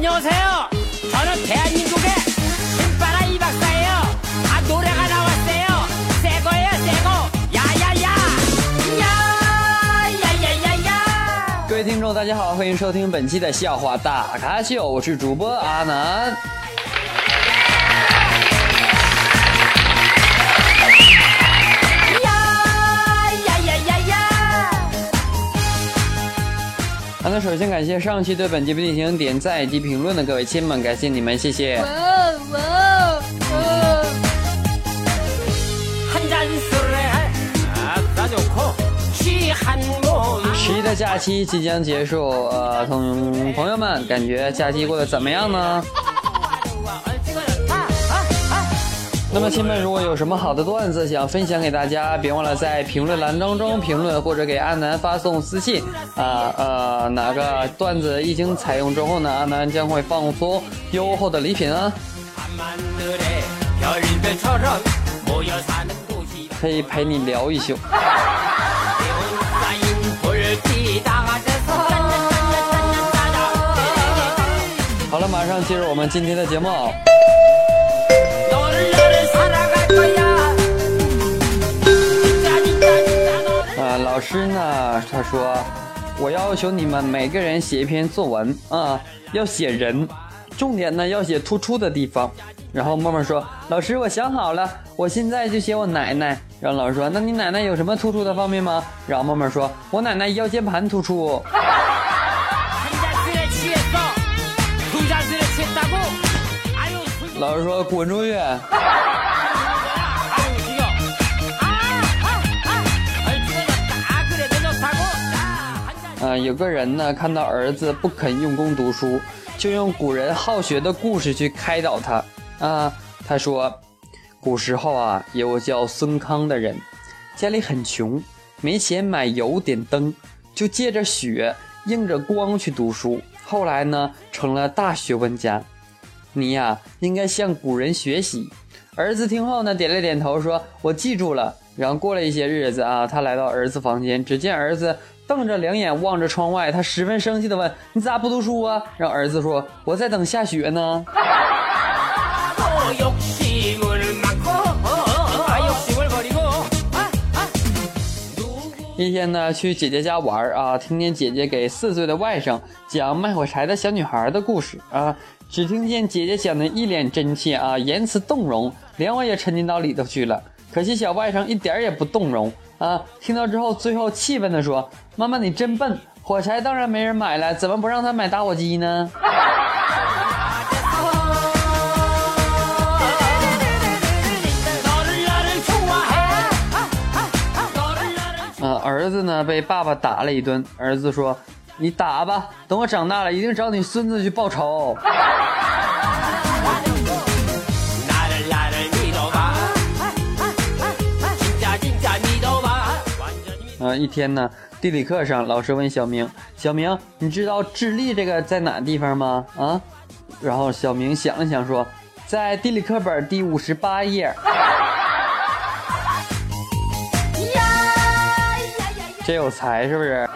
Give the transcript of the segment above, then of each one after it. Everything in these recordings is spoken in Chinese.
안녕하세요. 저는 대한민국의 신바라 이 박사예요. 아 노래가 나왔어요. 새 거예요, 새 거. 야야야. 야야야야야.各位听众，大家好，欢迎收听本期的笑话大咖秀，我是主播阿南。 好的，首先感谢上期对本节目进行点赞以及评论的各位亲们，感谢你们，谢谢。十一的假期即将结束，呃，同朋友们感觉假期过得怎么样呢？那么亲们如果有什么好的段子想分享给大家别忘了在评论栏当中评论或者给阿南发送私信。啊呃哪个段子一经采用之后呢阿南将会放出优厚的礼品啊。可以陪你聊一宿。好了马上进入我们今天的节目。老师呢他说我要求你们每个人写一篇作文啊要写人重点呢要写突出的地方。然后默默说老师我想好了我现在就写我奶奶然后老师说那你奶奶有什么突出的方面吗？然后默默说我奶奶腰间盘突出。老师说滚出去。有个人呢看到儿子不肯用功读书就用古人好学的故事去开导他。啊他说古时候啊有个叫孙康的人家里很穷没钱买油点灯就借着雪映着光去读书后来呢成了大学问家。你呀应该向古人学习。儿子听后呢点了点头说我记住了。然后过了一些日子啊他来到儿子房间只见儿子瞪着两眼望着窗外，他十分生气的问：“你咋不读书啊？”让儿子说：“我在等下雪呢。” 一天呢，去姐姐家玩啊，听见姐姐给四岁的外甥讲卖火柴的小女孩的故事啊，只听见姐姐讲的一脸真切啊，言辞动容，连我也沉浸到里头去了。可惜小外甥一点也不动容啊！听到之后，最后气愤地说：“妈妈，你真笨，火柴当然没人买了，怎么不让他买打火机呢？”儿子呢被爸爸打了一顿，儿子说：“你打吧，等我长大了一定找你孙子去报仇。”嗯，一天呢，地理课上老师问小明：“小明，你知道智利这个在哪地方吗？”啊，然后小明想了想说：“在地理课本第五十八页。”真有才是不是？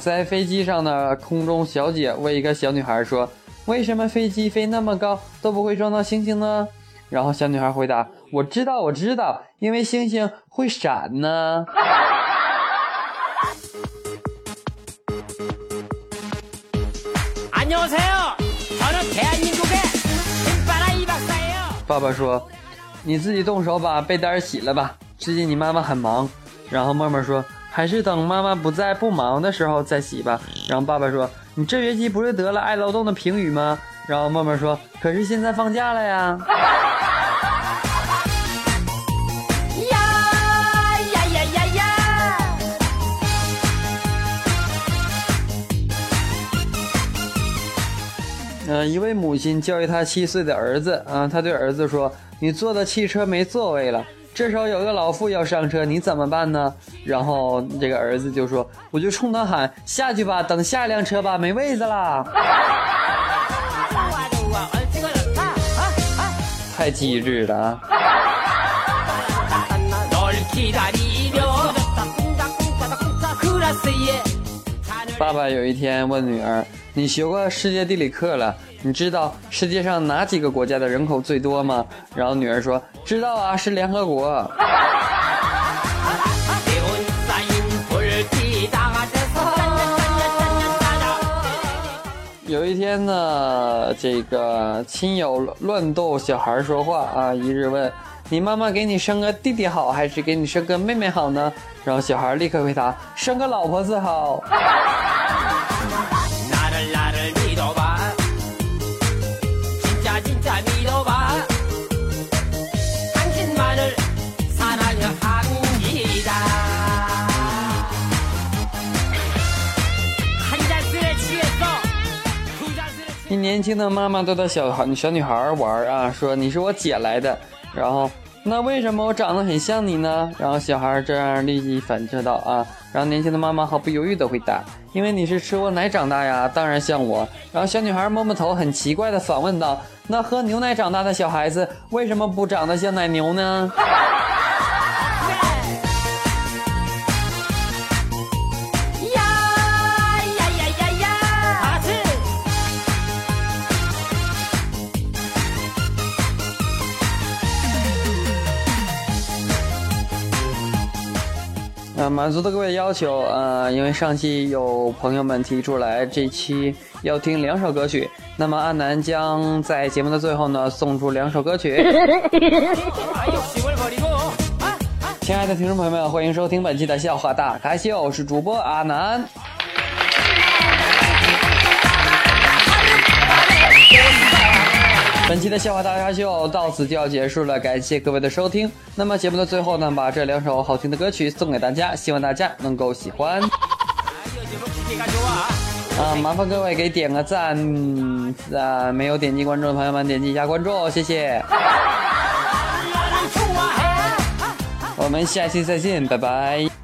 在飞机上的空中小姐为一个小女孩说：“为什么飞机飞那么高都不会撞到星星呢？然后小女孩回答：“我知道，我知道，因为星星会闪呢。”안녕하세 요. 저는대한민국의김바이박사 요。 爸爸说：“你自己动手把被单洗了吧，最近你妈妈很忙。”然后默默说：“还是等妈妈不在不忙的时候再洗吧。”然后爸爸说。你这学期不是得了爱劳动的评语吗？然后默默说：“可是现在放假了呀。”呀呀呀呀呀！嗯，一位母亲教育他七岁的儿子。嗯，他对儿子说：“你坐的汽车没座位了。”这时候有一个老妇要上车，你怎么办呢？然后这个儿子就说：“我就冲他喊下去吧，等下一辆车吧，没位子啦。太机智了啊！爸爸有一天问女儿。你学过世界地理课了你知道世界上哪几个国家的人口最多吗？然后女儿说知道啊是联合国。有一天呢这个亲友乱逗小孩说话啊一日问你妈妈给你生个弟弟好还是给你生个妹妹好呢？然后小孩立刻回答生个老婆子好。年轻的妈妈对她小孩小女孩玩啊，说：“你是我姐来的。”然后那为什么我长得很像你呢？然后小孩这样立即反射道啊，然后年轻的妈妈毫不犹豫的回答：“因为你是吃我奶长大呀，当然像我。”然后小女孩摸摸头，很奇怪的反问道：“那喝牛奶长大的小孩子为什么不长得像奶牛呢？”满足的各位要求，呃，因为上期有朋友们提出来，这期要听两首歌曲，那么阿南将在节目的最后呢送出两首歌曲。亲爱的听众朋友们，欢迎收听本期的笑话大咖秀，我是主播阿南。本期的笑话大咖秀到此就要结束了，感谢各位的收听。那么节目的最后呢，把这两首好听的歌曲送给大家，希望大家能够喜欢。啊，麻烦各位给点个赞，啊，没有点击关注的朋友们点击一下关注，谢谢。我们下期再见，拜拜。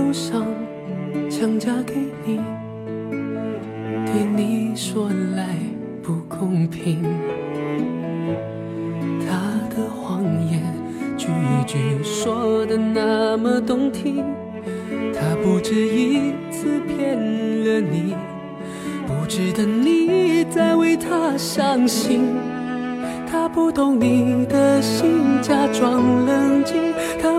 忧伤强加给你。对你说来不公平。他的谎言句句说的那么动听，他不止一次骗了你，不值得你再为他伤心。他不懂你的心，假装冷静。他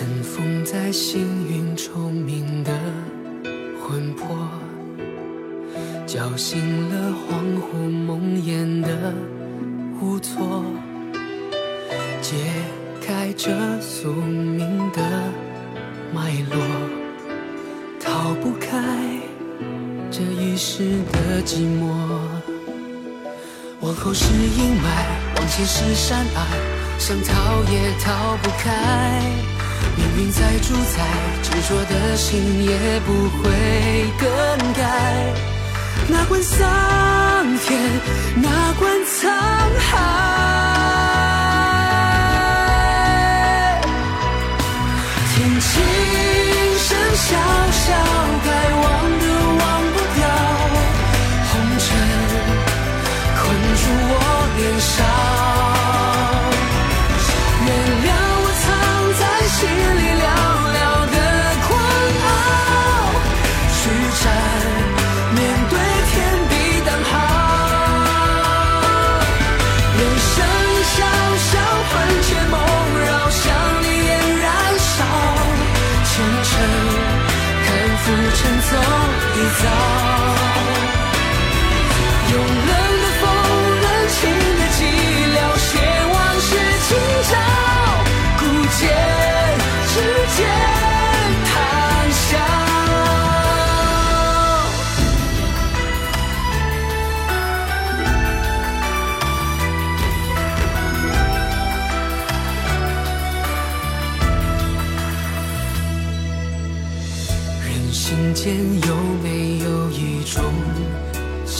尘封在星云重明的魂魄，叫醒了恍惚梦魇的无措，解开这宿命的脉络，逃不开这一世的寂寞。往后是阴霾，往前是山隘，想逃也逃不开。命运再主宰，执着的心也不会更改。哪管桑田，哪管沧海，天晴声萧萧，该忘的忘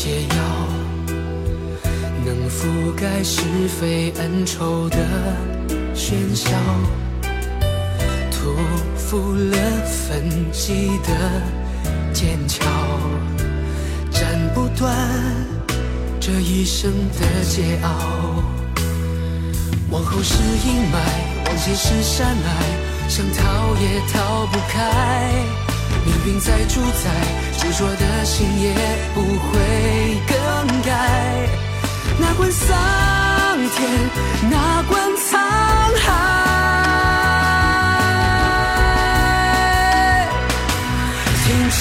解药，能覆盖是非恩仇的喧嚣，托付了分际的剑鞘，斩不断这一生的桀骜。往后是阴霾，往前是山隘，想逃也逃不开。命运在主宰，执着的心也不会更改哪管桑田哪管沧海。听琴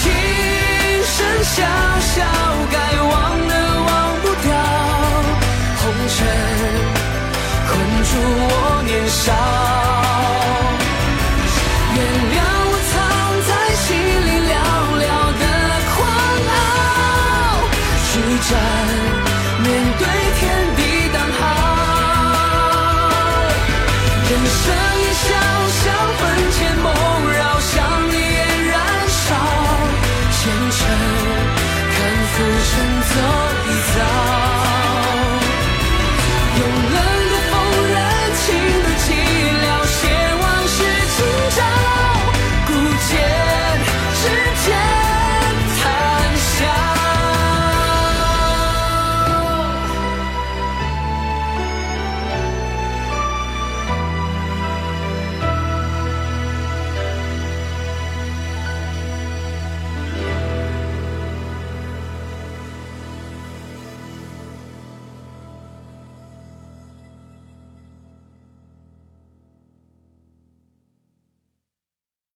声潇潇该忘的忘不掉红尘困住我年少。